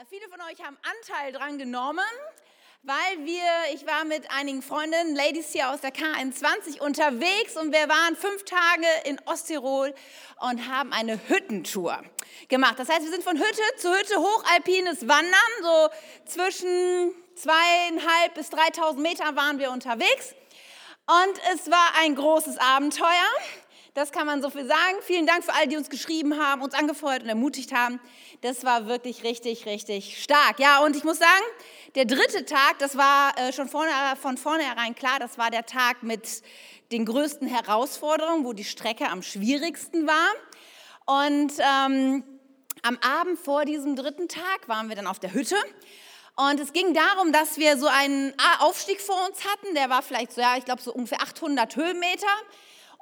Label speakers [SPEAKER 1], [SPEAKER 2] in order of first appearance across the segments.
[SPEAKER 1] Äh, viele von euch haben Anteil dran genommen, weil wir, ich war mit einigen Freundinnen, Ladies hier aus der K21 unterwegs und wir waren fünf Tage in Osttirol und haben eine Hüttentour gemacht. Das heißt, wir sind von Hütte zu Hütte hochalpines Wandern, so zwischen zweieinhalb bis 3000 Meter waren wir unterwegs und es war ein großes Abenteuer. Das kann man so viel sagen. Vielen Dank für alle, die uns geschrieben haben, uns angefeuert und ermutigt haben. Das war wirklich richtig, richtig stark. Ja, und ich muss sagen, der dritte Tag, das war äh, schon von vornherein klar, das war der Tag mit den größten Herausforderungen, wo die Strecke am schwierigsten war. Und ähm, am Abend vor diesem dritten Tag waren wir dann auf der Hütte. Und es ging darum, dass wir so einen Aufstieg vor uns hatten, der war vielleicht so, ja, ich glaube so ungefähr 800 Höhenmeter.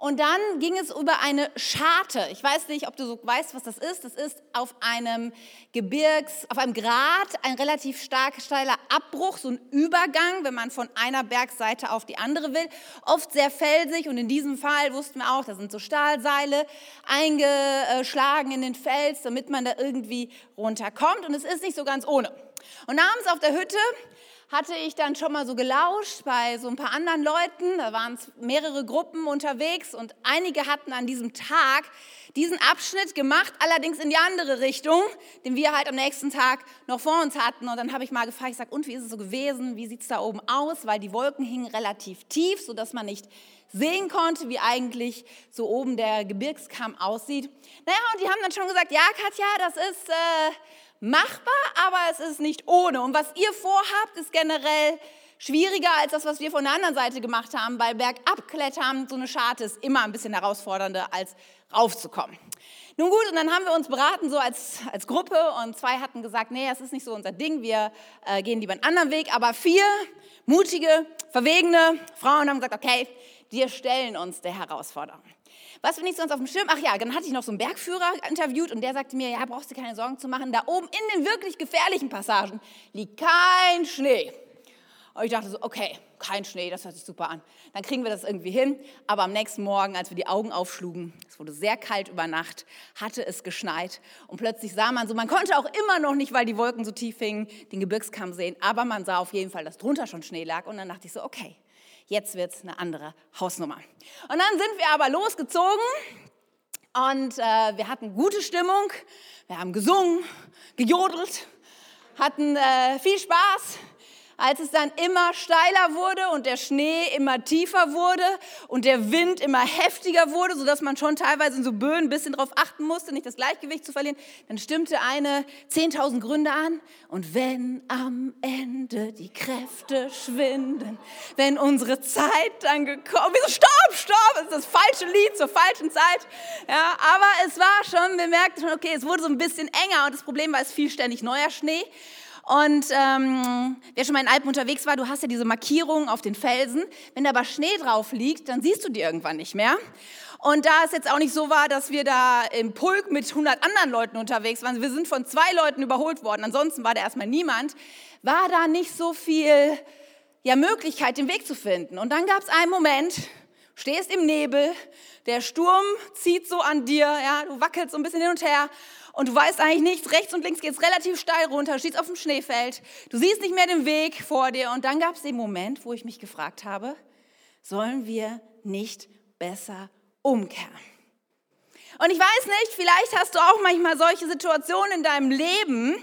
[SPEAKER 1] Und dann ging es über eine Scharte. Ich weiß nicht, ob du so weißt, was das ist. Das ist auf einem Gebirgs, auf einem Grat ein relativ stark steiler Abbruch, so ein Übergang, wenn man von einer Bergseite auf die andere will. Oft sehr felsig und in diesem Fall wussten wir auch, da sind so Stahlseile eingeschlagen in den Fels, damit man da irgendwie runterkommt. Und es ist nicht so ganz ohne. Und abends auf der Hütte hatte ich dann schon mal so gelauscht bei so ein paar anderen Leuten. Da waren mehrere Gruppen unterwegs und einige hatten an diesem Tag diesen Abschnitt gemacht, allerdings in die andere Richtung, den wir halt am nächsten Tag noch vor uns hatten. Und dann habe ich mal gefragt, ich sage, und wie ist es so gewesen? Wie sieht es da oben aus? Weil die Wolken hingen relativ tief, sodass man nicht sehen konnte, wie eigentlich so oben der Gebirgskamm aussieht. Naja, und die haben dann schon gesagt, ja, Katja, das ist... Äh, machbar, aber es ist nicht ohne. Und was ihr vorhabt, ist generell schwieriger als das, was wir von der anderen Seite gemacht haben, weil Bergabklettern, so eine Scharte ist immer ein bisschen herausfordernder, als raufzukommen. Nun gut, und dann haben wir uns beraten, so als, als Gruppe, und zwei hatten gesagt, nee, das ist nicht so unser Ding, wir äh, gehen lieber einen anderen Weg, aber vier mutige, verwegene Frauen haben gesagt, okay, wir stellen uns der Herausforderung. Was wir nicht sonst auf dem Schirm? Ach ja, dann hatte ich noch so einen Bergführer interviewt und der sagte mir, ja, brauchst du keine Sorgen zu machen, da oben in den wirklich gefährlichen Passagen liegt kein Schnee. Und ich dachte so, okay, kein Schnee, das hört sich super an. Dann kriegen wir das irgendwie hin. Aber am nächsten Morgen, als wir die Augen aufschlugen, es wurde sehr kalt über Nacht, hatte es geschneit. Und plötzlich sah man so, man konnte auch immer noch nicht, weil die Wolken so tief hingen, den Gebirgskamm sehen. Aber man sah auf jeden Fall, dass drunter schon Schnee lag. Und dann dachte ich so, okay, jetzt wird es eine andere Hausnummer. Und dann sind wir aber losgezogen und äh, wir hatten gute Stimmung, wir haben gesungen, gejodelt, hatten äh, viel Spaß als es dann immer steiler wurde und der Schnee immer tiefer wurde und der Wind immer heftiger wurde, sodass man schon teilweise in so Böen ein bisschen darauf achten musste, nicht das Gleichgewicht zu verlieren, dann stimmte eine 10.000 Gründe an. Und wenn am Ende die Kräfte schwinden, wenn unsere Zeit dann gekommen ist, stopp, stopp, das ist das falsche Lied zur falschen Zeit. Ja, aber es war schon, wir merkten schon, okay, es wurde so ein bisschen enger und das Problem war, es fiel ständig neuer Schnee. Und ähm, wer schon mal in Alpen unterwegs war, du hast ja diese Markierungen auf den Felsen. Wenn da aber Schnee drauf liegt, dann siehst du die irgendwann nicht mehr. Und da es jetzt auch nicht so war, dass wir da im Pulk mit 100 anderen Leuten unterwegs waren, wir sind von zwei Leuten überholt worden, ansonsten war da erstmal niemand, war da nicht so viel ja, Möglichkeit, den Weg zu finden. Und dann gab es einen Moment, stehst im Nebel, der Sturm zieht so an dir, ja, du wackelst so ein bisschen hin und her und du weißt eigentlich nichts, rechts und links geht es relativ steil runter, stehst auf dem Schneefeld, du siehst nicht mehr den Weg vor dir und dann gab es den Moment, wo ich mich gefragt habe, sollen wir nicht besser umkehren? Und ich weiß nicht, vielleicht hast du auch manchmal solche Situationen in deinem Leben,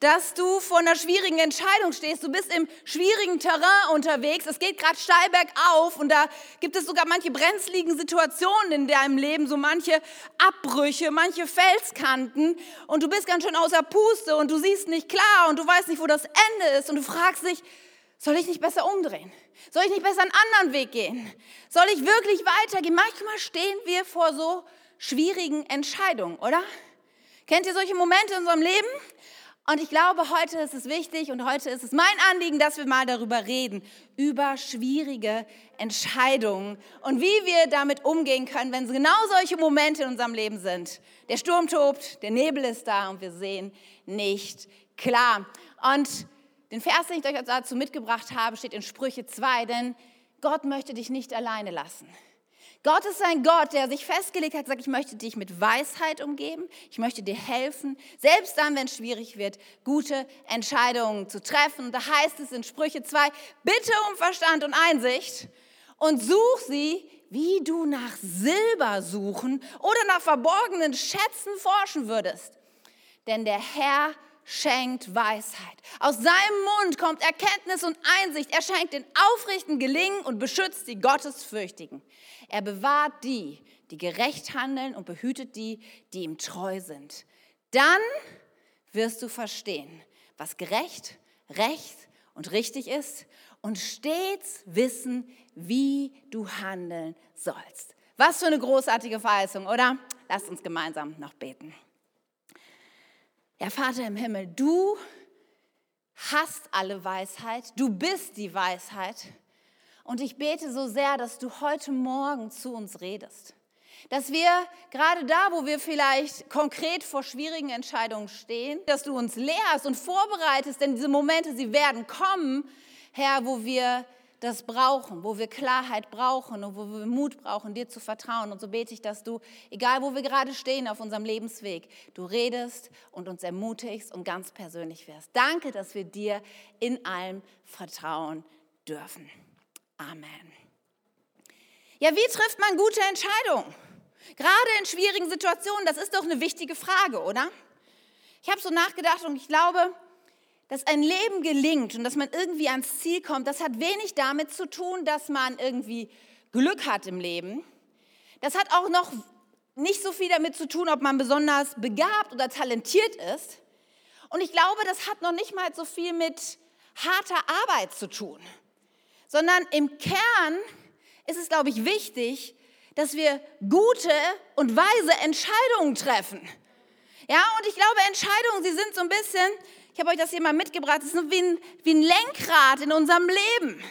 [SPEAKER 1] dass du vor einer schwierigen Entscheidung stehst. Du bist im schwierigen Terrain unterwegs. Es geht gerade steil bergauf und da gibt es sogar manche brenzligen Situationen in deinem Leben, so manche Abbrüche, manche Felskanten und du bist ganz schön außer Puste und du siehst nicht klar und du weißt nicht, wo das Ende ist und du fragst dich, soll ich nicht besser umdrehen? Soll ich nicht besser einen anderen Weg gehen? Soll ich wirklich weitergehen? Manchmal stehen wir vor so schwierigen Entscheidungen, oder? Kennt ihr solche Momente in unserem Leben? Und ich glaube, heute ist es wichtig und heute ist es mein Anliegen, dass wir mal darüber reden, über schwierige Entscheidungen und wie wir damit umgehen können, wenn genau solche Momente in unserem Leben sind. Der Sturm tobt, der Nebel ist da und wir sehen nicht klar. Und den Vers, den ich euch dazu mitgebracht habe, steht in Sprüche 2, denn Gott möchte dich nicht alleine lassen. Gott ist ein Gott, der sich festgelegt hat, sagt, ich möchte dich mit Weisheit umgeben, ich möchte dir helfen, selbst dann, wenn es schwierig wird, gute Entscheidungen zu treffen. da heißt es in Sprüche 2, bitte um Verstand und Einsicht und such sie, wie du nach Silber suchen oder nach verborgenen Schätzen forschen würdest. Denn der Herr schenkt Weisheit. Aus seinem Mund kommt Erkenntnis und Einsicht. Er schenkt den Aufrichten Gelingen und beschützt die Gottesfürchtigen. Er bewahrt die, die gerecht handeln und behütet die, die ihm treu sind. Dann wirst du verstehen, was gerecht, recht und richtig ist und stets wissen, wie du handeln sollst. Was für eine großartige Verheißung, oder? Lasst uns gemeinsam noch beten. Ja, Vater im Himmel, du hast alle Weisheit, du bist die Weisheit. Und ich bete so sehr, dass du heute Morgen zu uns redest. Dass wir gerade da, wo wir vielleicht konkret vor schwierigen Entscheidungen stehen, dass du uns lehrst und vorbereitest, denn diese Momente, sie werden kommen, Herr, wo wir das brauchen, wo wir Klarheit brauchen und wo wir Mut brauchen, dir zu vertrauen. Und so bete ich, dass du, egal wo wir gerade stehen auf unserem Lebensweg, du redest und uns ermutigst und ganz persönlich wirst. Danke, dass wir dir in allem vertrauen dürfen. Amen. Ja, wie trifft man gute Entscheidungen? Gerade in schwierigen Situationen, das ist doch eine wichtige Frage, oder? Ich habe so nachgedacht und ich glaube, dass ein Leben gelingt und dass man irgendwie ans Ziel kommt, das hat wenig damit zu tun, dass man irgendwie Glück hat im Leben. Das hat auch noch nicht so viel damit zu tun, ob man besonders begabt oder talentiert ist. Und ich glaube, das hat noch nicht mal so viel mit harter Arbeit zu tun, sondern im Kern ist es, glaube ich, wichtig, dass wir gute und weise Entscheidungen treffen. Ja, und ich glaube, Entscheidungen, sie sind so ein bisschen ich habe euch das hier mal mitgebracht. Es ist wie ein, wie ein Lenkrad in unserem Leben.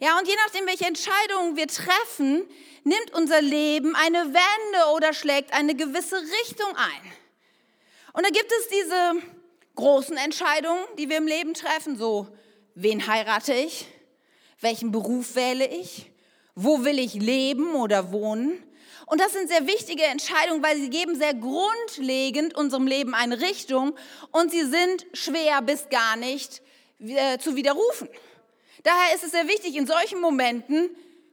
[SPEAKER 1] Ja, und je nachdem, welche Entscheidungen wir treffen, nimmt unser Leben eine Wende oder schlägt eine gewisse Richtung ein. Und da gibt es diese großen Entscheidungen, die wir im Leben treffen, so, wen heirate ich? Welchen Beruf wähle ich? Wo will ich leben oder wohnen? Und das sind sehr wichtige Entscheidungen, weil sie geben sehr grundlegend unserem Leben eine Richtung und sie sind schwer bis gar nicht äh, zu widerrufen. Daher ist es sehr wichtig, in solchen Momenten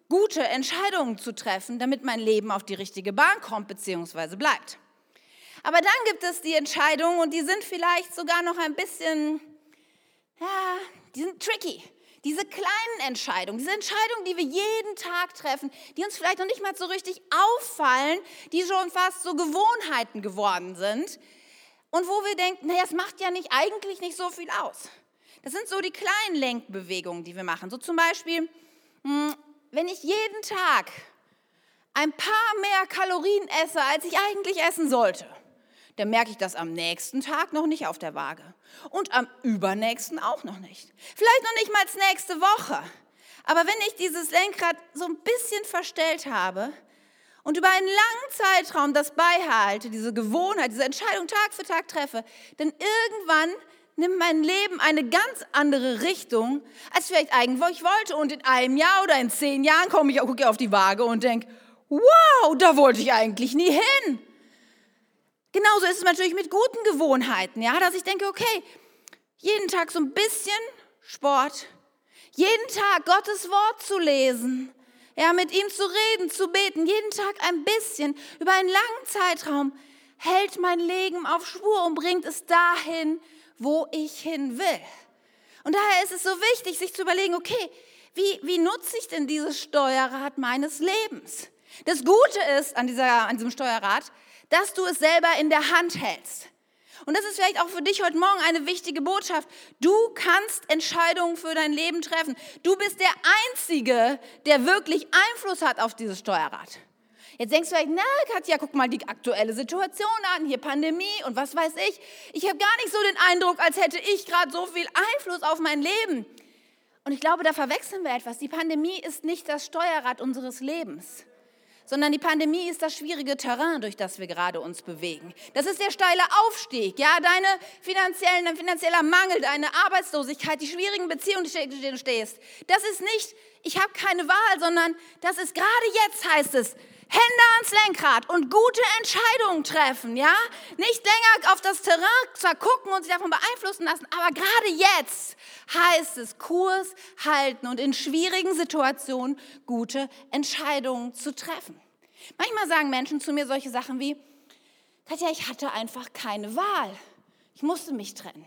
[SPEAKER 1] gute Entscheidungen zu treffen, damit mein Leben auf die richtige Bahn kommt bzw. bleibt. Aber dann gibt es die Entscheidungen und die sind vielleicht sogar noch ein bisschen, ja, die sind tricky. Diese kleinen Entscheidungen, diese Entscheidungen, die wir jeden Tag treffen, die uns vielleicht noch nicht mal so richtig auffallen, die schon fast so Gewohnheiten geworden sind und wo wir denken, naja, es macht ja nicht, eigentlich nicht so viel aus. Das sind so die kleinen Lenkbewegungen, die wir machen. So zum Beispiel, hm, wenn ich jeden Tag ein paar mehr Kalorien esse, als ich eigentlich essen sollte dann merke ich das am nächsten Tag noch nicht auf der Waage. Und am übernächsten auch noch nicht. Vielleicht noch nicht mal nächste Woche. Aber wenn ich dieses Lenkrad so ein bisschen verstellt habe und über einen langen Zeitraum das beihalte, diese Gewohnheit, diese Entscheidung Tag für Tag treffe, dann irgendwann nimmt mein Leben eine ganz andere Richtung, als vielleicht eigentlich wollte. Und in einem Jahr oder in zehn Jahren komme ich, gucke auf die Waage und denke, wow, da wollte ich eigentlich nie hin. Genauso ist es natürlich mit guten Gewohnheiten, ja, dass ich denke, okay, jeden Tag so ein bisschen Sport, jeden Tag Gottes Wort zu lesen, ja, mit ihm zu reden, zu beten, jeden Tag ein bisschen über einen langen Zeitraum hält mein Leben auf Spur und bringt es dahin, wo ich hin will. Und daher ist es so wichtig, sich zu überlegen, okay, wie, wie nutze ich denn dieses Steuerrad meines Lebens? Das Gute ist an, dieser, an diesem Steuerrad, dass du es selber in der Hand hältst. Und das ist vielleicht auch für dich heute Morgen eine wichtige Botschaft. Du kannst Entscheidungen für dein Leben treffen. Du bist der Einzige, der wirklich Einfluss hat auf dieses Steuerrad. Jetzt denkst du vielleicht, na Katja, guck mal die aktuelle Situation an, hier Pandemie und was weiß ich. Ich habe gar nicht so den Eindruck, als hätte ich gerade so viel Einfluss auf mein Leben. Und ich glaube, da verwechseln wir etwas. Die Pandemie ist nicht das Steuerrad unseres Lebens sondern die Pandemie ist das schwierige Terrain, durch das wir gerade uns bewegen. Das ist der steile Aufstieg, ja, deine finanziellen, dein finanzieller Mangel, deine Arbeitslosigkeit, die schwierigen Beziehungen, denen du stehst. Das ist nicht, ich habe keine Wahl, sondern das ist gerade jetzt heißt es, Hände ans Lenkrad und gute Entscheidungen treffen, ja? Nicht länger auf das Terrain zwar gucken und sich davon beeinflussen lassen, aber gerade jetzt heißt es Kurs halten und in schwierigen Situationen gute Entscheidungen zu treffen. Manchmal sagen Menschen zu mir solche Sachen wie, Katja, ich hatte einfach keine Wahl. Ich musste mich trennen.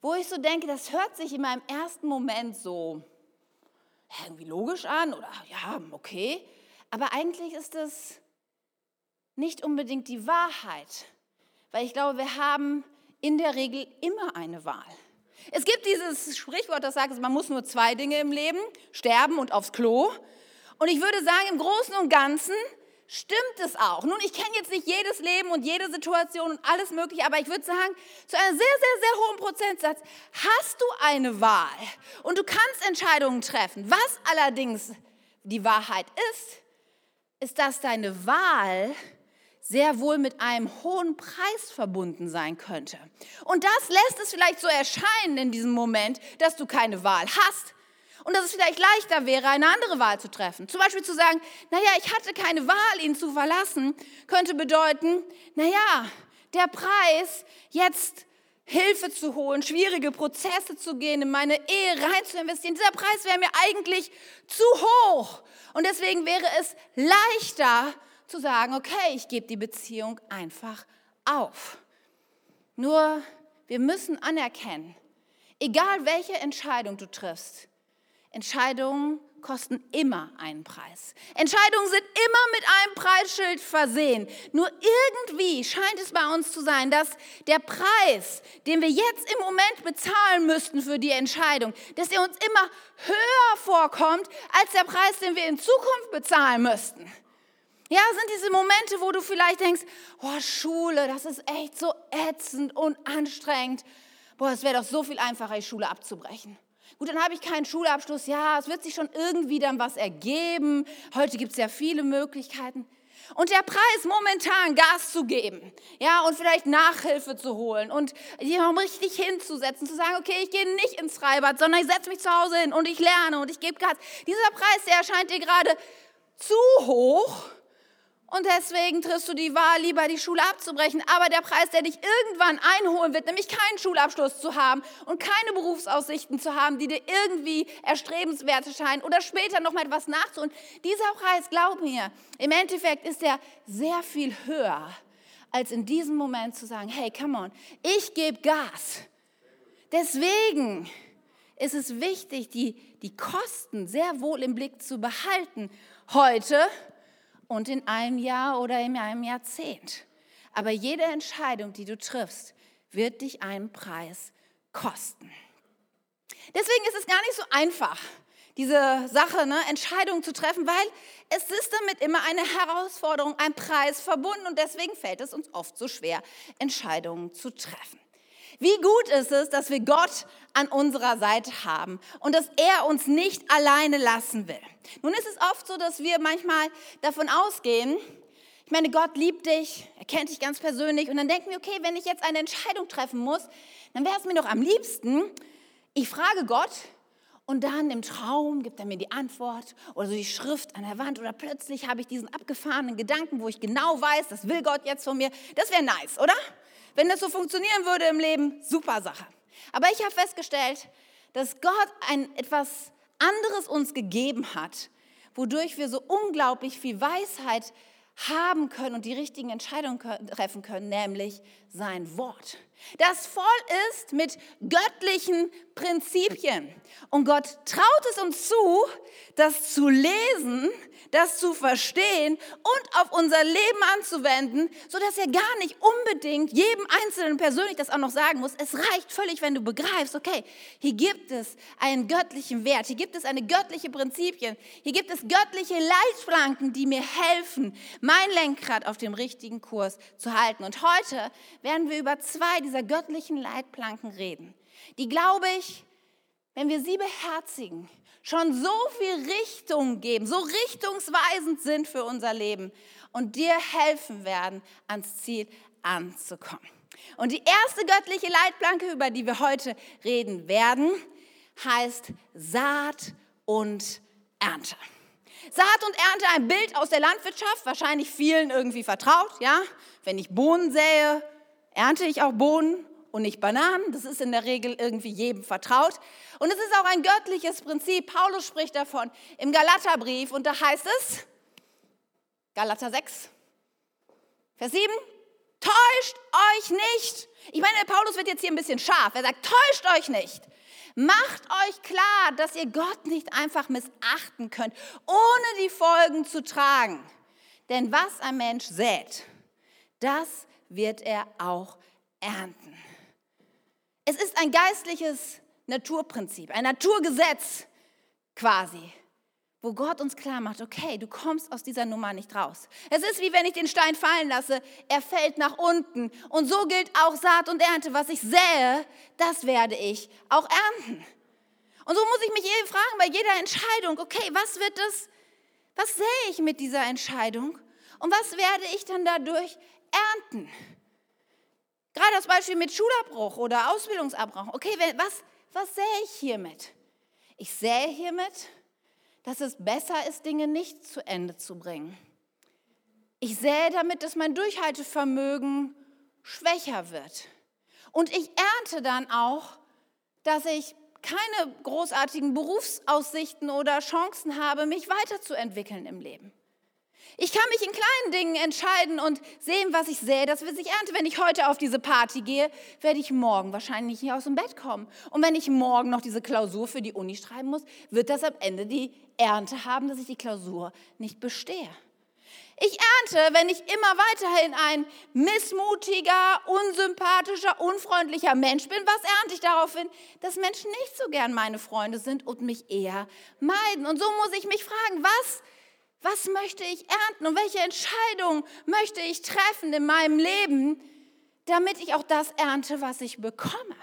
[SPEAKER 1] Wo ich so denke, das hört sich in meinem ersten Moment so irgendwie logisch an oder ja, okay. Aber eigentlich ist es nicht unbedingt die Wahrheit, weil ich glaube, wir haben in der Regel immer eine Wahl. Es gibt dieses Sprichwort, das sagt, man muss nur zwei Dinge im Leben, sterben und aufs Klo. Und ich würde sagen, im Großen und Ganzen stimmt es auch. Nun, ich kenne jetzt nicht jedes Leben und jede Situation und alles Mögliche, aber ich würde sagen, zu einem sehr, sehr, sehr hohen Prozentsatz hast du eine Wahl und du kannst Entscheidungen treffen. Was allerdings die Wahrheit ist, ist, dass deine Wahl sehr wohl mit einem hohen Preis verbunden sein könnte. Und das lässt es vielleicht so erscheinen in diesem Moment, dass du keine Wahl hast und dass es vielleicht leichter wäre, eine andere Wahl zu treffen. Zum Beispiel zu sagen, naja, ich hatte keine Wahl, ihn zu verlassen, könnte bedeuten, naja, der Preis, jetzt Hilfe zu holen, schwierige Prozesse zu gehen, in meine Ehe rein zu investieren, dieser Preis wäre mir eigentlich zu hoch. Und deswegen wäre es leichter zu sagen, okay, ich gebe die Beziehung einfach auf. Nur wir müssen anerkennen, egal welche Entscheidung du triffst, Entscheidungen kosten immer einen Preis. Entscheidungen sind immer mit einem Preisschild versehen. Nur irgendwie scheint es bei uns zu sein, dass der Preis, den wir jetzt im Moment bezahlen müssten für die Entscheidung, dass er uns immer höher vorkommt als der Preis, den wir in Zukunft bezahlen müssten. Ja, sind diese Momente, wo du vielleicht denkst, oh, Schule, das ist echt so ätzend und anstrengend. Boah, es wäre doch so viel einfacher, die Schule abzubrechen. Gut, dann habe ich keinen Schulabschluss. Ja, es wird sich schon irgendwie dann was ergeben. Heute gibt es ja viele Möglichkeiten. Und der Preis momentan Gas zu geben, ja, und vielleicht Nachhilfe zu holen und die richtig hinzusetzen, zu sagen, okay, ich gehe nicht ins Freibad, sondern ich setze mich zu Hause hin und ich lerne und ich gebe Gas. Dieser Preis, der erscheint dir gerade zu hoch und deswegen triffst du die Wahl, lieber die Schule abzubrechen. Aber der Preis, der dich irgendwann einholen wird, nämlich keinen Schulabschluss zu haben und keine Berufsaussichten zu haben, die dir irgendwie erstrebenswert erscheinen oder später noch mal etwas nachzuholen. Dieser Preis, glaub mir, im Endeffekt ist er sehr viel höher, als in diesem Moment zu sagen, hey, come on, ich gebe Gas. Deswegen ist es wichtig, die, die Kosten sehr wohl im Blick zu behalten. Heute und in einem Jahr oder in einem Jahrzehnt. Aber jede Entscheidung, die du triffst, wird dich einen Preis kosten. Deswegen ist es gar nicht so einfach, diese Sache, ne, Entscheidungen zu treffen, weil es ist damit immer eine Herausforderung, ein Preis verbunden und deswegen fällt es uns oft so schwer, Entscheidungen zu treffen. Wie gut ist es, dass wir Gott an unserer Seite haben und dass er uns nicht alleine lassen will. Nun ist es oft so, dass wir manchmal davon ausgehen, ich meine, Gott liebt dich, er kennt dich ganz persönlich und dann denken wir, okay, wenn ich jetzt eine Entscheidung treffen muss, dann wäre es mir doch am liebsten, ich frage Gott und dann im Traum gibt er mir die Antwort oder so die Schrift an der Wand oder plötzlich habe ich diesen abgefahrenen Gedanken, wo ich genau weiß, das will Gott jetzt von mir. Das wäre nice, oder? Wenn das so funktionieren würde im Leben, super Sache. Aber ich habe festgestellt, dass Gott ein etwas anderes uns gegeben hat, wodurch wir so unglaublich viel Weisheit haben können und die richtigen Entscheidungen treffen können, nämlich sein Wort. Das voll ist mit göttlichen Prinzipien. Und Gott traut es uns zu, das zu lesen, das zu verstehen und auf unser Leben anzuwenden, sodass er gar nicht unbedingt jedem Einzelnen persönlich das auch noch sagen muss. Es reicht völlig, wenn du begreifst, okay, hier gibt es einen göttlichen Wert, hier gibt es eine göttliche Prinzipien, hier gibt es göttliche Leitplanken, die mir helfen, mein Lenkrad auf dem richtigen Kurs zu halten. Und heute werden wir über zwei dieser göttlichen Leitplanken reden, die, glaube ich, wenn wir sie beherzigen, schon so viel Richtung geben, so richtungsweisend sind für unser Leben und dir helfen werden, ans Ziel anzukommen. Und die erste göttliche Leitplanke, über die wir heute reden werden, heißt Saat und Ernte. Saat und Ernte, ein Bild aus der Landwirtschaft, wahrscheinlich vielen irgendwie vertraut, ja? Wenn ich Bohnen sähe, ernte ich auch Bohnen und nicht Bananen. Das ist in der Regel irgendwie jedem vertraut. Und es ist auch ein göttliches Prinzip. Paulus spricht davon im Galaterbrief und da heißt es, Galater 6, Vers 7, täuscht euch nicht. Ich meine, Paulus wird jetzt hier ein bisschen scharf. Er sagt, täuscht euch nicht. Macht euch klar, dass ihr Gott nicht einfach missachten könnt, ohne die Folgen zu tragen. Denn was ein Mensch sät, das wird er auch ernten. Es ist ein geistliches Naturprinzip, ein Naturgesetz quasi, wo Gott uns klar macht, okay, du kommst aus dieser Nummer nicht raus. Es ist wie wenn ich den Stein fallen lasse, er fällt nach unten. Und so gilt auch Saat und Ernte. Was ich sähe, das werde ich auch ernten. Und so muss ich mich eben fragen bei jeder Entscheidung, okay, was wird das, was sähe ich mit dieser Entscheidung und was werde ich dann dadurch ernten? Gerade das Beispiel mit Schulabbruch oder Ausbildungsabbruch. Okay, was, was sähe ich hiermit? Ich sähe hiermit, dass es besser ist, Dinge nicht zu Ende zu bringen. Ich sähe damit, dass mein Durchhaltevermögen schwächer wird. Und ich ernte dann auch, dass ich keine großartigen Berufsaussichten oder Chancen habe, mich weiterzuentwickeln im Leben. Ich kann mich in kleinen Dingen entscheiden und sehen, was ich sähe, das wird sich ernte. Wenn ich heute auf diese Party gehe, werde ich morgen wahrscheinlich nicht aus dem Bett kommen. Und wenn ich morgen noch diese Klausur für die Uni schreiben muss, wird das am Ende die Ernte haben, dass ich die Klausur nicht bestehe. Ich ernte, wenn ich immer weiterhin ein missmutiger, unsympathischer, unfreundlicher Mensch bin. Was ernte ich daraufhin? Dass Menschen nicht so gern meine Freunde sind und mich eher meiden. Und so muss ich mich fragen, was was möchte ich ernten und welche Entscheidung möchte ich treffen in meinem Leben, damit ich auch das ernte, was ich bekomme?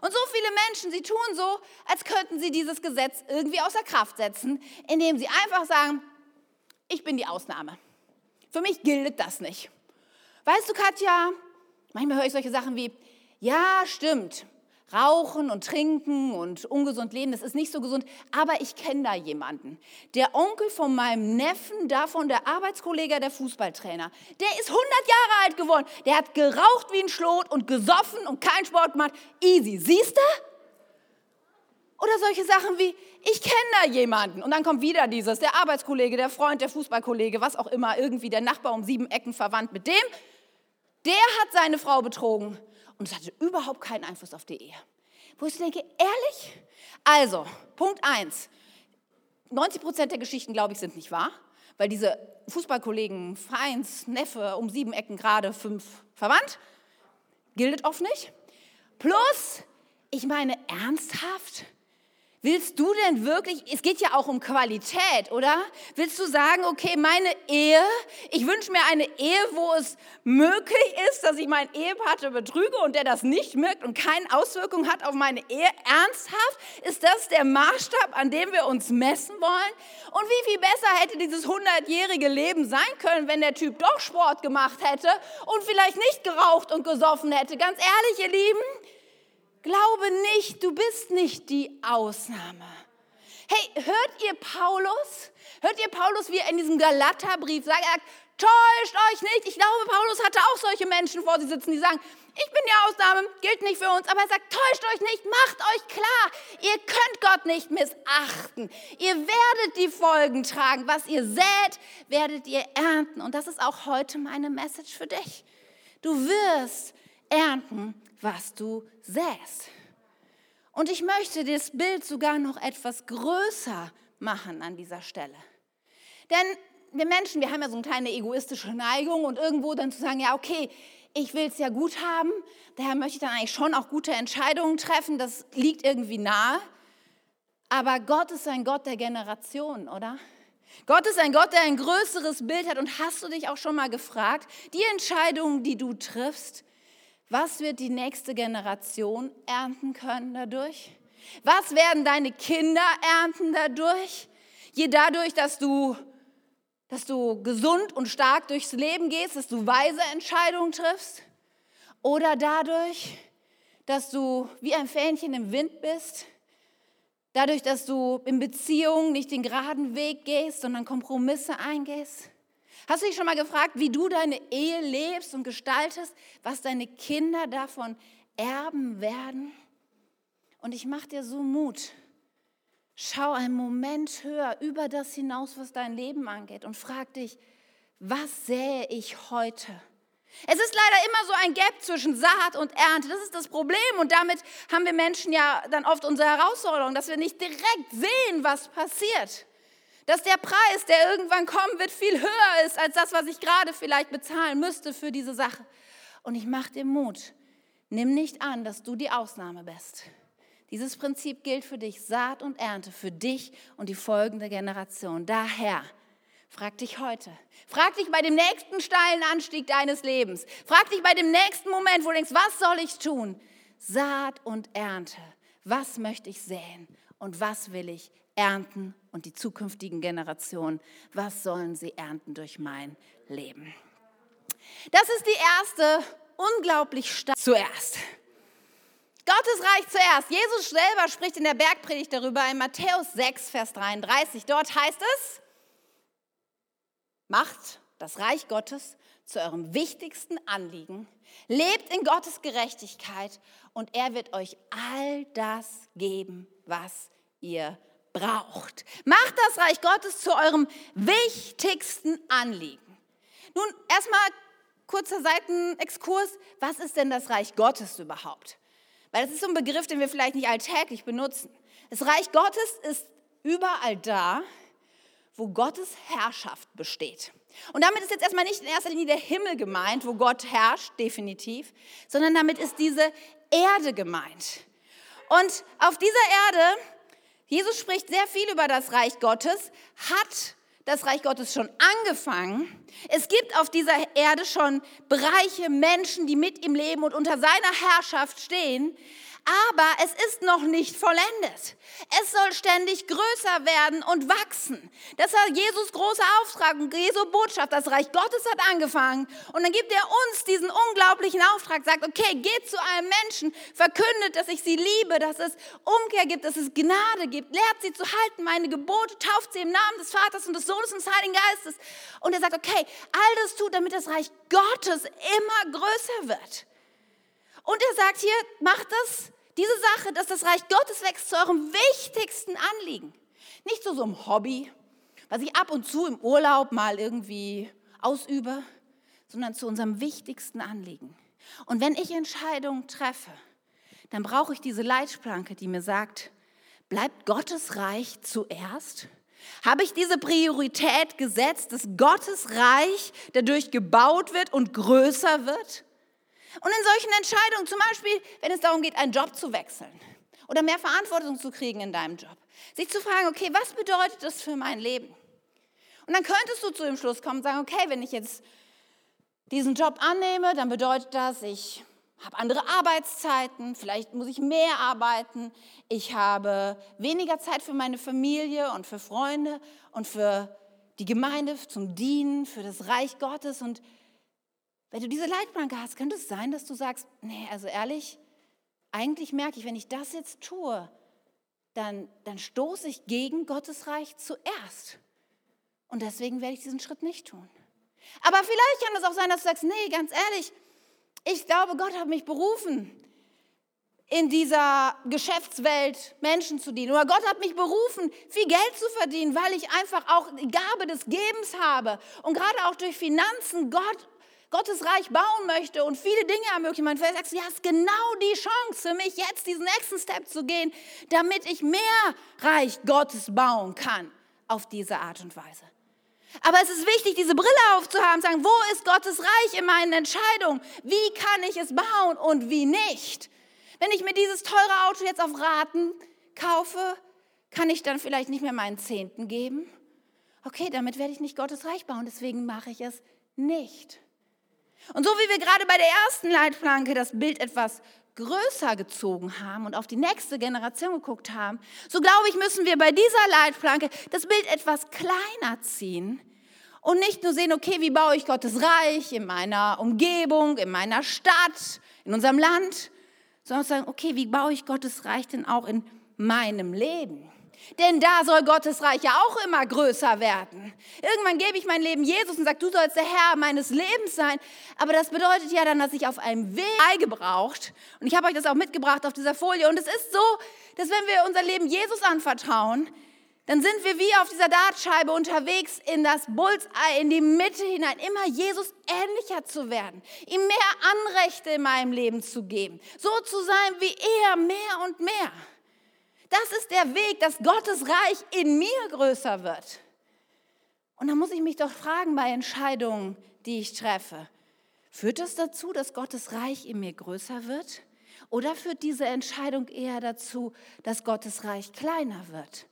[SPEAKER 1] Und so viele Menschen, sie tun so, als könnten sie dieses Gesetz irgendwie außer Kraft setzen, indem sie einfach sagen, ich bin die Ausnahme. Für mich gilt das nicht. Weißt du, Katja, manchmal höre ich solche Sachen wie, ja, stimmt, Rauchen und Trinken und ungesund leben, das ist nicht so gesund. Aber ich kenne da jemanden. Der Onkel von meinem Neffen, davon der Arbeitskollege, der Fußballtrainer, der ist 100 Jahre alt geworden. Der hat geraucht wie ein Schlot und gesoffen und keinen Sport gemacht. Easy, siehst du? Oder solche Sachen wie, ich kenne da jemanden. Und dann kommt wieder dieses, der Arbeitskollege, der Freund, der Fußballkollege, was auch immer, irgendwie der Nachbar um sieben Ecken verwandt mit dem. Der hat seine Frau betrogen. Und es hatte überhaupt keinen Einfluss auf die Ehe. Wo ich denke, ehrlich? Also, Punkt 1. 90 Prozent der Geschichten, glaube ich, sind nicht wahr, weil diese Fußballkollegen, Vereins, Neffe, um sieben Ecken gerade fünf verwandt, gilt oft nicht. Plus, ich meine, ernsthaft? Willst du denn wirklich, es geht ja auch um Qualität, oder? Willst du sagen, okay, meine Ehe, ich wünsche mir eine Ehe, wo es möglich ist, dass ich meinen Ehepartner betrüge und der das nicht merkt und keine Auswirkung hat auf meine Ehe? Ernsthaft? Ist das der Maßstab, an dem wir uns messen wollen? Und wie viel besser hätte dieses 100-jährige Leben sein können, wenn der Typ doch Sport gemacht hätte und vielleicht nicht geraucht und gesoffen hätte? Ganz ehrlich, ihr Lieben, Glaube nicht, du bist nicht die Ausnahme. Hey, hört ihr Paulus? Hört ihr Paulus, wie er in diesem Galaterbrief sagt, er sagt, täuscht euch nicht. Ich glaube, Paulus hatte auch solche Menschen vor sich sitzen, die sagen, ich bin die Ausnahme, gilt nicht für uns. Aber er sagt, täuscht euch nicht, macht euch klar, ihr könnt Gott nicht missachten. Ihr werdet die Folgen tragen. Was ihr sät, werdet ihr ernten. Und das ist auch heute meine Message für dich. Du wirst ernten, was du säst. Und ich möchte das Bild sogar noch etwas größer machen an dieser Stelle. Denn wir Menschen, wir haben ja so eine kleine egoistische Neigung und irgendwo dann zu sagen, ja, okay, ich will es ja gut haben, daher möchte ich dann eigentlich schon auch gute Entscheidungen treffen, das liegt irgendwie nahe. Aber Gott ist ein Gott der Generation, oder? Gott ist ein Gott, der ein größeres Bild hat. Und hast du dich auch schon mal gefragt, die Entscheidungen, die du triffst, was wird die nächste Generation ernten können dadurch? Was werden deine Kinder ernten dadurch? Je dadurch, dass du, dass du gesund und stark durchs Leben gehst, dass du weise Entscheidungen triffst? Oder dadurch, dass du wie ein Fähnchen im Wind bist, Dadurch, dass du in Beziehungen nicht den geraden Weg gehst, sondern Kompromisse eingehst? Hast du dich schon mal gefragt, wie du deine Ehe lebst und gestaltest, was deine Kinder davon erben werden? Und ich mache dir so Mut. Schau einen Moment höher über das hinaus, was dein Leben angeht und frag dich, was sähe ich heute? Es ist leider immer so ein Gap zwischen Saat und Ernte. Das ist das Problem. Und damit haben wir Menschen ja dann oft unsere Herausforderung, dass wir nicht direkt sehen, was passiert. Dass der Preis, der irgendwann kommen wird, viel höher ist als das, was ich gerade vielleicht bezahlen müsste für diese Sache. Und ich mache dir Mut. Nimm nicht an, dass du die Ausnahme bist. Dieses Prinzip gilt für dich, Saat und Ernte, für dich und die folgende Generation. Daher, frag dich heute, frag dich bei dem nächsten steilen Anstieg deines Lebens, frag dich bei dem nächsten Moment, wo du denkst, was soll ich tun? Saat und Ernte, was möchte ich säen und was will ich ernten und die zukünftigen Generationen, was sollen sie ernten durch mein Leben? Das ist die erste unglaublich stark zuerst. Gottes Reich zuerst. Jesus selber spricht in der Bergpredigt darüber in Matthäus 6, Vers 33. Dort heißt es, macht das Reich Gottes zu eurem wichtigsten Anliegen, lebt in Gottes Gerechtigkeit und er wird euch all das geben, was ihr braucht. Macht das Reich Gottes zu eurem wichtigsten Anliegen. Nun, erstmal kurzer Seitenexkurs. Was ist denn das Reich Gottes überhaupt? Weil das ist so ein Begriff, den wir vielleicht nicht alltäglich benutzen. Das Reich Gottes ist überall da, wo Gottes Herrschaft besteht. Und damit ist jetzt erstmal nicht in erster Linie der Himmel gemeint, wo Gott herrscht, definitiv, sondern damit ist diese Erde gemeint. Und auf dieser Erde, Jesus spricht sehr viel über das Reich Gottes, hat das Reich Gottes schon angefangen. Es gibt auf dieser Erde schon Bereiche, Menschen, die mit ihm leben und unter seiner Herrschaft stehen aber es ist noch nicht vollendet. Es soll ständig größer werden und wachsen. Das war Jesus großer Auftrag und Jesu Botschaft. Das Reich Gottes hat angefangen und dann gibt er uns diesen unglaublichen Auftrag, sagt, okay, geht zu einem Menschen, verkündet, dass ich sie liebe, dass es Umkehr gibt, dass es Gnade gibt, lehrt sie zu halten, meine Gebote, tauft sie im Namen des Vaters und des Sohnes und des Heiligen Geistes. Und er sagt, okay, all das tut, damit das Reich Gottes immer größer wird. Und er sagt hier, macht das diese Sache, dass das Reich Gottes wächst, zu eurem wichtigsten Anliegen. Nicht zu so einem Hobby, was ich ab und zu im Urlaub mal irgendwie ausübe, sondern zu unserem wichtigsten Anliegen. Und wenn ich Entscheidungen treffe, dann brauche ich diese Leitplanke, die mir sagt, bleibt Gottes Reich zuerst? Habe ich diese Priorität gesetzt, dass Gottes Reich dadurch gebaut wird und größer wird? Und in solchen Entscheidungen, zum Beispiel, wenn es darum geht, einen Job zu wechseln oder mehr Verantwortung zu kriegen in deinem Job, sich zu fragen, okay, was bedeutet das für mein Leben? Und dann könntest du zu dem Schluss kommen und sagen, okay, wenn ich jetzt diesen Job annehme, dann bedeutet das, ich habe andere Arbeitszeiten, vielleicht muss ich mehr arbeiten, ich habe weniger Zeit für meine Familie und für Freunde und für die Gemeinde zum Dienen, für das Reich Gottes und wenn du diese Leitplanke hast, könnte es sein, dass du sagst, nee, also ehrlich, eigentlich merke ich, wenn ich das jetzt tue, dann, dann stoße ich gegen Gottes Reich zuerst. Und deswegen werde ich diesen Schritt nicht tun. Aber vielleicht kann es auch sein, dass du sagst, nee, ganz ehrlich, ich glaube, Gott hat mich berufen, in dieser Geschäftswelt Menschen zu dienen. Oder Gott hat mich berufen, viel Geld zu verdienen, weil ich einfach auch die Gabe des Gebens habe. Und gerade auch durch Finanzen Gott Gottes Reich bauen möchte und viele Dinge ermöglichen, man sagt, ja, ist genau die Chance für mich, jetzt diesen nächsten Step zu gehen, damit ich mehr Reich Gottes bauen kann auf diese Art und Weise. Aber es ist wichtig, diese Brille aufzuhaben, zu sagen, wo ist Gottes Reich in meinen Entscheidungen? Wie kann ich es bauen und wie nicht? Wenn ich mir dieses teure Auto jetzt auf Raten kaufe, kann ich dann vielleicht nicht mehr meinen Zehnten geben? Okay, damit werde ich nicht Gottes Reich bauen, deswegen mache ich es nicht. Und so wie wir gerade bei der ersten Leitplanke das Bild etwas größer gezogen haben und auf die nächste Generation geguckt haben, so glaube ich, müssen wir bei dieser Leitplanke das Bild etwas kleiner ziehen und nicht nur sehen, okay, wie baue ich Gottes Reich in meiner Umgebung, in meiner Stadt, in unserem Land, sondern sagen, okay, wie baue ich Gottes Reich denn auch in meinem Leben. Denn da soll Gottes Reich ja auch immer größer werden. Irgendwann gebe ich mein Leben Jesus und sage, du sollst der Herr meines Lebens sein. Aber das bedeutet ja dann, dass ich auf einem Weg gebraucht. Und ich habe euch das auch mitgebracht auf dieser Folie. Und es ist so, dass wenn wir unser Leben Jesus anvertrauen, dann sind wir wie auf dieser Dartscheibe unterwegs in das Bullseye, in die Mitte hinein, immer Jesus ähnlicher zu werden, ihm mehr Anrechte in meinem Leben zu geben, so zu sein wie er, mehr und mehr. Das ist der Weg, dass Gottes Reich in mir größer wird. Und da muss ich mich doch fragen bei Entscheidungen, die ich treffe. Führt das dazu, dass Gottes Reich in mir größer wird? Oder führt diese Entscheidung eher dazu, dass Gottes Reich kleiner wird?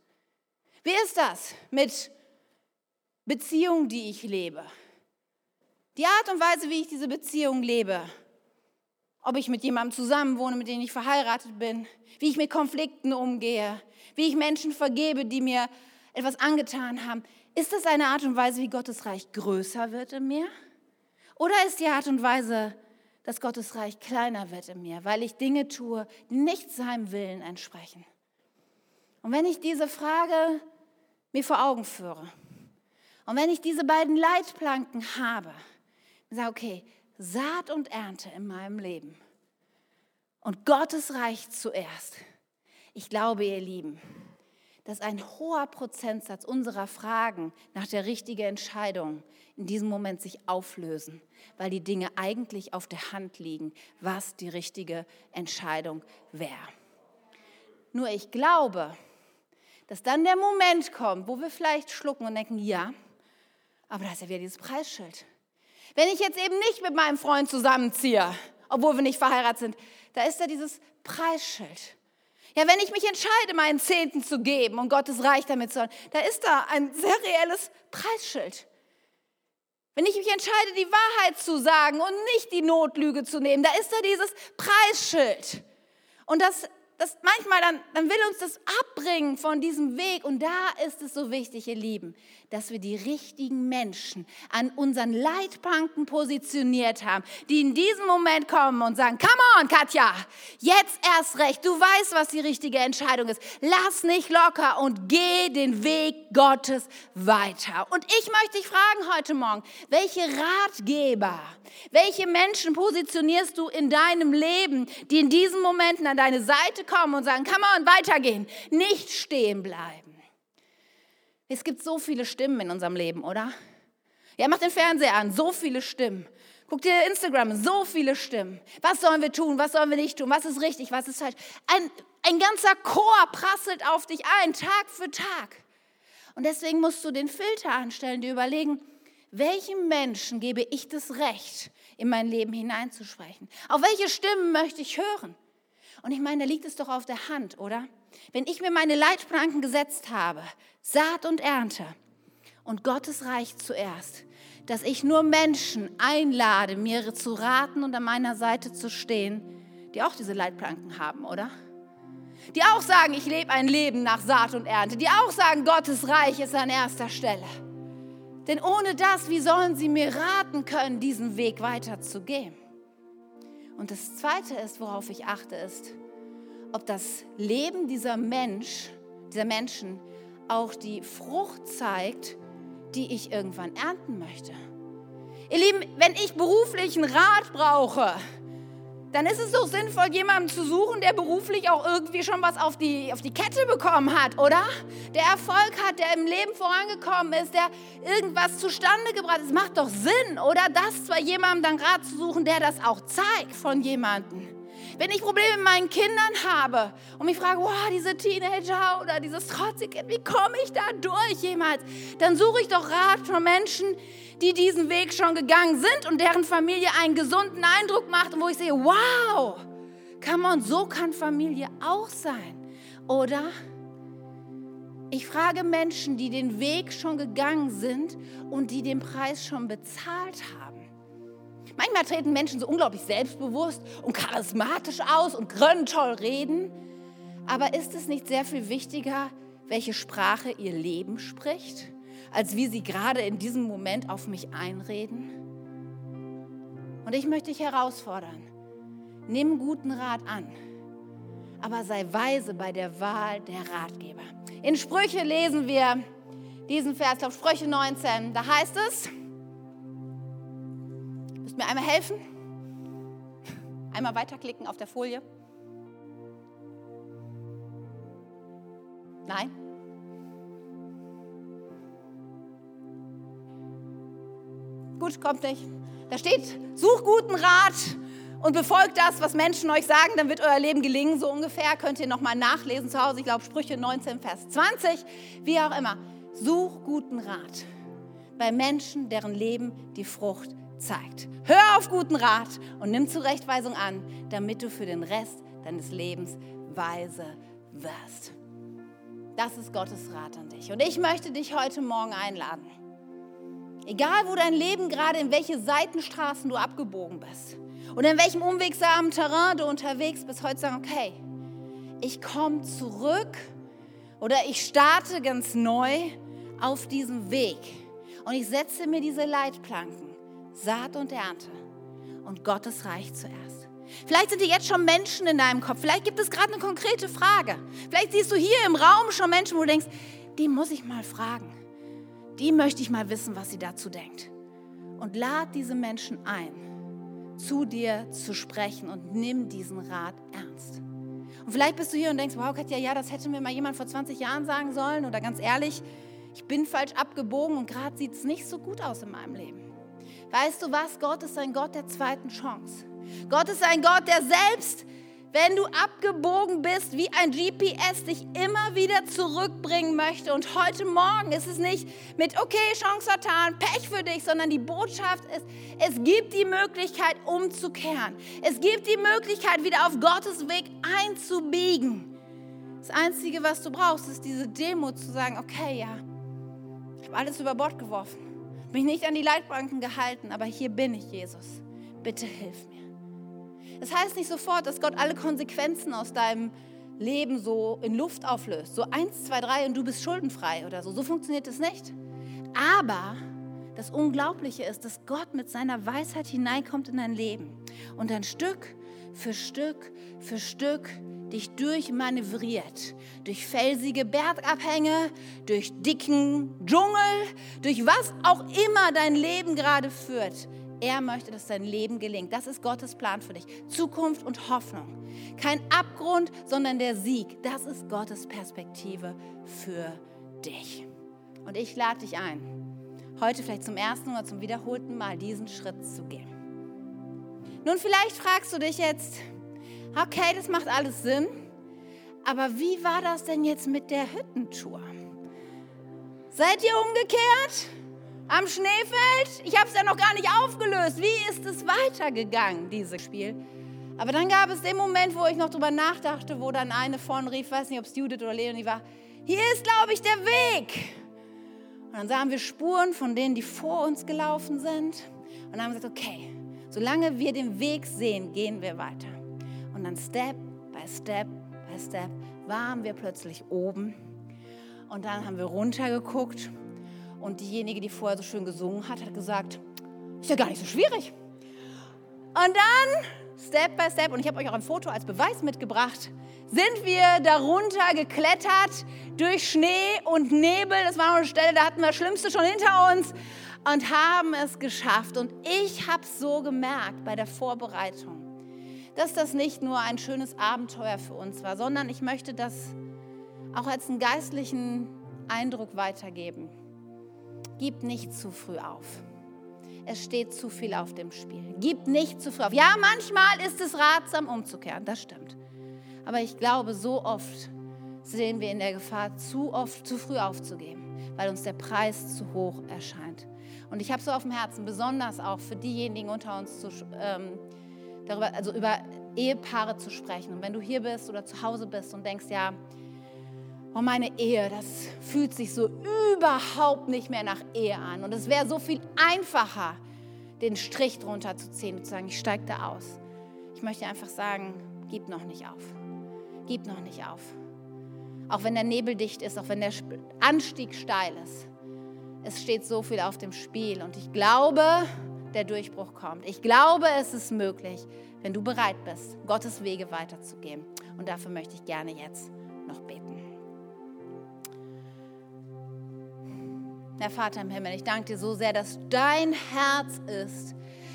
[SPEAKER 1] Wie ist das mit Beziehungen, die ich lebe? Die Art und Weise, wie ich diese Beziehung lebe, ob ich mit jemandem zusammenwohne, mit dem ich verheiratet bin, wie ich mit Konflikten umgehe, wie ich Menschen vergebe, die mir etwas angetan haben. Ist das eine Art und Weise, wie Gottes Reich größer wird in mir? Oder ist die Art und Weise, dass Gottes Reich kleiner wird in mir, weil ich Dinge tue, die nicht seinem Willen entsprechen? Und wenn ich diese Frage mir vor Augen führe und wenn ich diese beiden Leitplanken habe, sage, okay, Saat und Ernte in meinem Leben. Und Gottes Reich zuerst. Ich glaube, ihr Lieben, dass ein hoher Prozentsatz unserer Fragen nach der richtigen Entscheidung in diesem Moment sich auflösen, weil die Dinge eigentlich auf der Hand liegen, was die richtige Entscheidung wäre. Nur ich glaube, dass dann der Moment kommt, wo wir vielleicht schlucken und denken, ja, aber da ist ja wieder dieses Preisschild. Wenn ich jetzt eben nicht mit meinem Freund zusammenziehe, obwohl wir nicht verheiratet sind, da ist da dieses Preisschild. Ja, wenn ich mich entscheide, meinen Zehnten zu geben und Gottes Reich damit zu haben, da ist da ein sehr reelles Preisschild. Wenn ich mich entscheide, die Wahrheit zu sagen und nicht die Notlüge zu nehmen, da ist da dieses Preisschild. Und das das manchmal dann, dann will uns das abbringen von diesem Weg. Und da ist es so wichtig, ihr Lieben, dass wir die richtigen Menschen an unseren Leitplanken positioniert haben, die in diesem Moment kommen und sagen, come on, Katja, jetzt erst recht, du weißt, was die richtige Entscheidung ist. Lass nicht locker und geh den Weg Gottes weiter. Und ich möchte dich fragen heute Morgen, welche Ratgeber, welche Menschen positionierst du in deinem Leben, die in diesen Momenten an deine Seite kommen und sagen, come on, weitergehen, nicht stehen bleiben. Es gibt so viele Stimmen in unserem Leben, oder? Ja, mach den Fernseher an, so viele Stimmen. Guck dir Instagram, so viele Stimmen. Was sollen wir tun, was sollen wir nicht tun, was ist richtig, was ist falsch. Ein, ein ganzer Chor prasselt auf dich ein, Tag für Tag. Und deswegen musst du den Filter anstellen, dir überlegen, welchen Menschen gebe ich das Recht, in mein Leben hineinzusprechen? Auf welche Stimmen möchte ich hören? Und ich meine, da liegt es doch auf der Hand, oder? Wenn ich mir meine Leitplanken gesetzt habe, Saat und Ernte und Gottes Reich zuerst, dass ich nur Menschen einlade, mir zu raten und an meiner Seite zu stehen, die auch diese Leitplanken haben, oder? Die auch sagen, ich lebe ein Leben nach Saat und Ernte. Die auch sagen, Gottes Reich ist an erster Stelle. Denn ohne das, wie sollen sie mir raten können, diesen Weg weiterzugehen? Und das Zweite ist, worauf ich achte, ist, ob das Leben dieser Mensch, dieser Menschen auch die Frucht zeigt, die ich irgendwann ernten möchte. Ihr Lieben, wenn ich beruflichen Rat brauche, dann ist es so sinnvoll, jemanden zu suchen, der beruflich auch irgendwie schon was auf die, auf die Kette bekommen hat, oder? Der Erfolg hat, der im Leben vorangekommen ist, der irgendwas zustande gebracht hat. Es macht doch Sinn, oder? Das zwar jemandem dann Rat zu suchen, der das auch zeigt von jemandem. Wenn ich Probleme mit meinen Kindern habe und mich frage, wow, diese Teenager oder dieses trotzige Kind, wie komme ich da durch jemals? Dann suche ich doch Rat von Menschen, die diesen Weg schon gegangen sind und deren Familie einen gesunden Eindruck macht und wo ich sehe, wow, come on, so kann Familie auch sein. Oder ich frage Menschen, die den Weg schon gegangen sind und die den Preis schon bezahlt haben. Manchmal treten Menschen so unglaublich selbstbewusst und charismatisch aus und können toll reden. Aber ist es nicht sehr viel wichtiger, welche Sprache ihr Leben spricht, als wie sie gerade in diesem Moment auf mich einreden? Und ich möchte dich herausfordern, nimm guten Rat an. aber sei weise bei der Wahl der Ratgeber. In Sprüche lesen wir diesen Vers, glaube Sprüche 19, da heißt es, müsst mir einmal helfen, einmal weiterklicken auf der Folie. Nein? Gut, kommt nicht. Da steht, such guten Rat und befolgt das, was Menschen euch sagen, dann wird euer Leben gelingen, so ungefähr. Könnt ihr nochmal nachlesen zu Hause. Ich glaube, Sprüche 19, Vers 20, wie auch immer. Such guten Rat bei Menschen, deren Leben die Frucht zeigt. Hör auf guten Rat und nimm Zurechtweisung an, damit du für den Rest deines Lebens weise wirst. Das ist Gottes Rat an dich. Und ich möchte dich heute Morgen einladen. Egal, wo dein Leben gerade, in welche Seitenstraßen du abgebogen bist und in welchem unwegsamen Terrain du unterwegs bist, heute sagen, okay, ich komme zurück oder ich starte ganz neu auf diesem Weg und ich setze mir diese Leitplanken, Saat und Ernte und Gottes Reich zuerst. Vielleicht sind dir jetzt schon Menschen in deinem Kopf, vielleicht gibt es gerade eine konkrete Frage. Vielleicht siehst du hier im Raum schon Menschen, wo du denkst, die muss ich mal fragen. Die möchte ich mal wissen, was sie dazu denkt. Und lad diese Menschen ein, zu dir zu sprechen und nimm diesen Rat ernst. Und vielleicht bist du hier und denkst, wow, Katja, ja, das hätte mir mal jemand vor 20 Jahren sagen sollen. Oder ganz ehrlich, ich bin falsch abgebogen und gerade sieht es nicht so gut aus in meinem Leben. Weißt du was? Gott ist ein Gott der zweiten Chance. Gott ist ein Gott, der selbst, wenn du abgebogen bist, wie ein GPS dich immer wieder zurückbringen möchte. Und heute Morgen ist es nicht mit, okay, Chance vertan, Pech für dich, sondern die Botschaft ist, es gibt die Möglichkeit umzukehren. Es gibt die Möglichkeit, wieder auf Gottes Weg einzubiegen. Das Einzige, was du brauchst, ist diese Demo zu sagen, okay, ja, ich habe alles über Bord geworfen, mich nicht an die Leitbanken gehalten, aber hier bin ich, Jesus. Bitte hilf mir. Das heißt nicht sofort, dass Gott alle Konsequenzen aus deinem Leben so in Luft auflöst. So eins, zwei, drei und du bist schuldenfrei oder so. So funktioniert es nicht. Aber das Unglaubliche ist, dass Gott mit seiner Weisheit hineinkommt in dein Leben und dann Stück für Stück für Stück dich durchmanövriert. Durch felsige Bergabhänge, durch dicken Dschungel, durch was auch immer dein Leben gerade führt. Er möchte, dass dein Leben gelingt. Das ist Gottes Plan für dich. Zukunft und Hoffnung. Kein Abgrund, sondern der Sieg. Das ist Gottes Perspektive für dich. Und ich lade dich ein, heute vielleicht zum ersten oder zum wiederholten Mal diesen Schritt zu gehen. Nun, vielleicht fragst du dich jetzt, Okay, das macht alles Sinn. Aber wie war das denn jetzt mit der Hüttentour? Seid ihr umgekehrt? Am Schneefeld? Ich habe es ja noch gar nicht aufgelöst. Wie ist es weitergegangen, dieses Spiel? Aber dann gab es den Moment, wo ich noch drüber nachdachte, wo dann eine vorne rief, weiß nicht, ob es Judith oder Leonie war, hier ist, glaube ich, der Weg. Und dann sahen wir Spuren von denen, die vor uns gelaufen sind. Und dann haben wir gesagt, okay, solange wir den Weg sehen, gehen wir weiter. Und dann Step by Step by Step waren wir plötzlich oben. Und dann haben wir runtergeguckt. Und diejenige, die vorher so schön gesungen hat, hat gesagt, ist ja gar nicht so schwierig. Und dann, Step by Step, und ich habe euch auch ein Foto als Beweis mitgebracht, sind wir darunter geklettert durch Schnee und Nebel. Das war eine Stelle, da hatten wir das Schlimmste schon hinter uns und haben es geschafft. Und ich habe es so gemerkt bei der Vorbereitung dass das nicht nur ein schönes Abenteuer für uns war, sondern ich möchte das auch als einen geistlichen Eindruck weitergeben. Gib nicht zu früh auf. Es steht zu viel auf dem Spiel. Gib nicht zu früh auf. Ja, manchmal ist es ratsam umzukehren, das stimmt. Aber ich glaube, so oft sehen wir in der Gefahr, zu oft zu früh aufzugeben, weil uns der Preis zu hoch erscheint. Und ich habe so auf dem Herzen, besonders auch für diejenigen unter uns zu, ähm, darüber, also über Ehepaare zu sprechen. Und wenn du hier bist oder zu Hause bist und denkst, ja, oh meine Ehe, das fühlt sich so überhaupt nicht mehr nach Ehe an. Und es wäre so viel einfacher, den Strich drunter zu ziehen und zu sagen, ich steige da aus. Ich möchte einfach sagen, gib noch nicht auf. Gib noch nicht auf. Auch wenn der Nebel dicht ist, auch wenn der Anstieg steil ist. Es steht so viel auf dem Spiel. Und ich glaube, der Durchbruch kommt. Ich glaube, es ist möglich, wenn du bereit bist, Gottes Wege weiterzugehen. Und dafür möchte ich gerne jetzt noch beten. Herr Vater im Himmel, ich danke dir so sehr, dass dein Herz ist,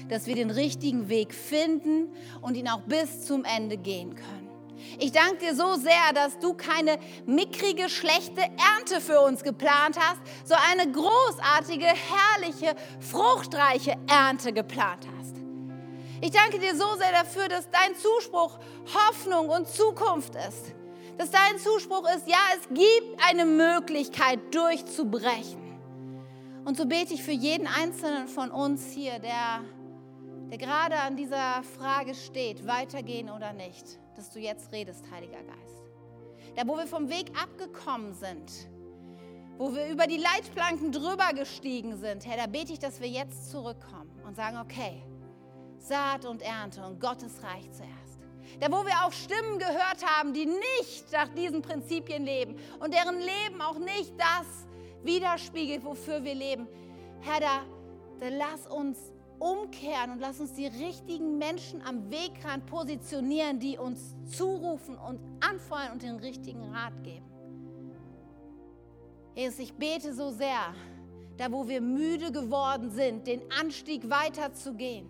[SPEAKER 1] dass wir den richtigen Weg finden und ihn auch bis zum Ende gehen können. Ich danke dir so sehr, dass du keine mickrige, schlechte Ernte für uns geplant hast, so eine großartige, herrliche, fruchtreiche Ernte geplant hast. Ich danke dir so sehr dafür, dass dein Zuspruch Hoffnung und Zukunft ist. Dass dein Zuspruch ist, ja, es gibt eine Möglichkeit durchzubrechen. Und so bete ich für jeden Einzelnen von uns hier, der, der gerade an dieser Frage steht, weitergehen oder nicht, dass du jetzt redest, Heiliger Geist. Da, wo wir vom Weg abgekommen sind, wo wir über die Leitplanken drüber gestiegen sind, Herr, da bete ich, dass wir jetzt zurückkommen und sagen, okay, Saat und Ernte und Gottes Reich zuerst. Da, wo wir auch Stimmen gehört haben, die nicht nach diesen Prinzipien leben und deren Leben auch nicht das widerspiegelt, wofür wir leben. Herr, da, da lass uns umkehren und lass uns die richtigen Menschen am Wegrand positionieren, die uns zurufen und anfeuern und den richtigen Rat geben. Jesus, ich bete so sehr, da wo wir müde geworden sind, den Anstieg weiterzugehen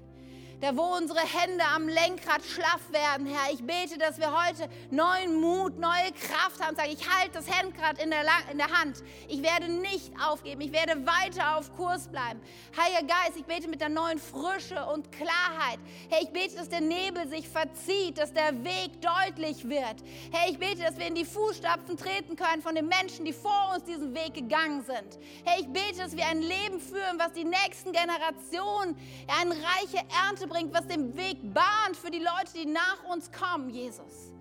[SPEAKER 1] da wo unsere Hände am Lenkrad schlaff werden, Herr. Ich bete, dass wir heute neuen Mut, neue Kraft haben. Sag, ich halte das Lenkrad in der, in der Hand. Ich werde nicht aufgeben. Ich werde weiter auf Kurs bleiben. Heiliger Geist, ich bete mit der neuen Frische und Klarheit. Herr, ich bete, dass der Nebel sich verzieht, dass der Weg deutlich wird. Herr, ich bete, dass wir in die Fußstapfen treten können von den Menschen, die vor uns diesen Weg gegangen sind. Herr, ich bete, dass wir ein Leben führen, was die nächsten Generationen eine reiche Ernte bringt, was den Weg bahnt für die Leute, die nach uns kommen, Jesus.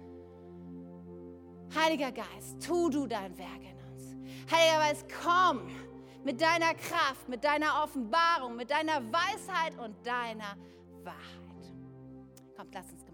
[SPEAKER 1] Heiliger Geist, tu du dein Werk in uns. Heiliger Geist, komm mit deiner Kraft, mit deiner Offenbarung, mit deiner Weisheit und deiner Wahrheit. Kommt, lass uns gemeinsam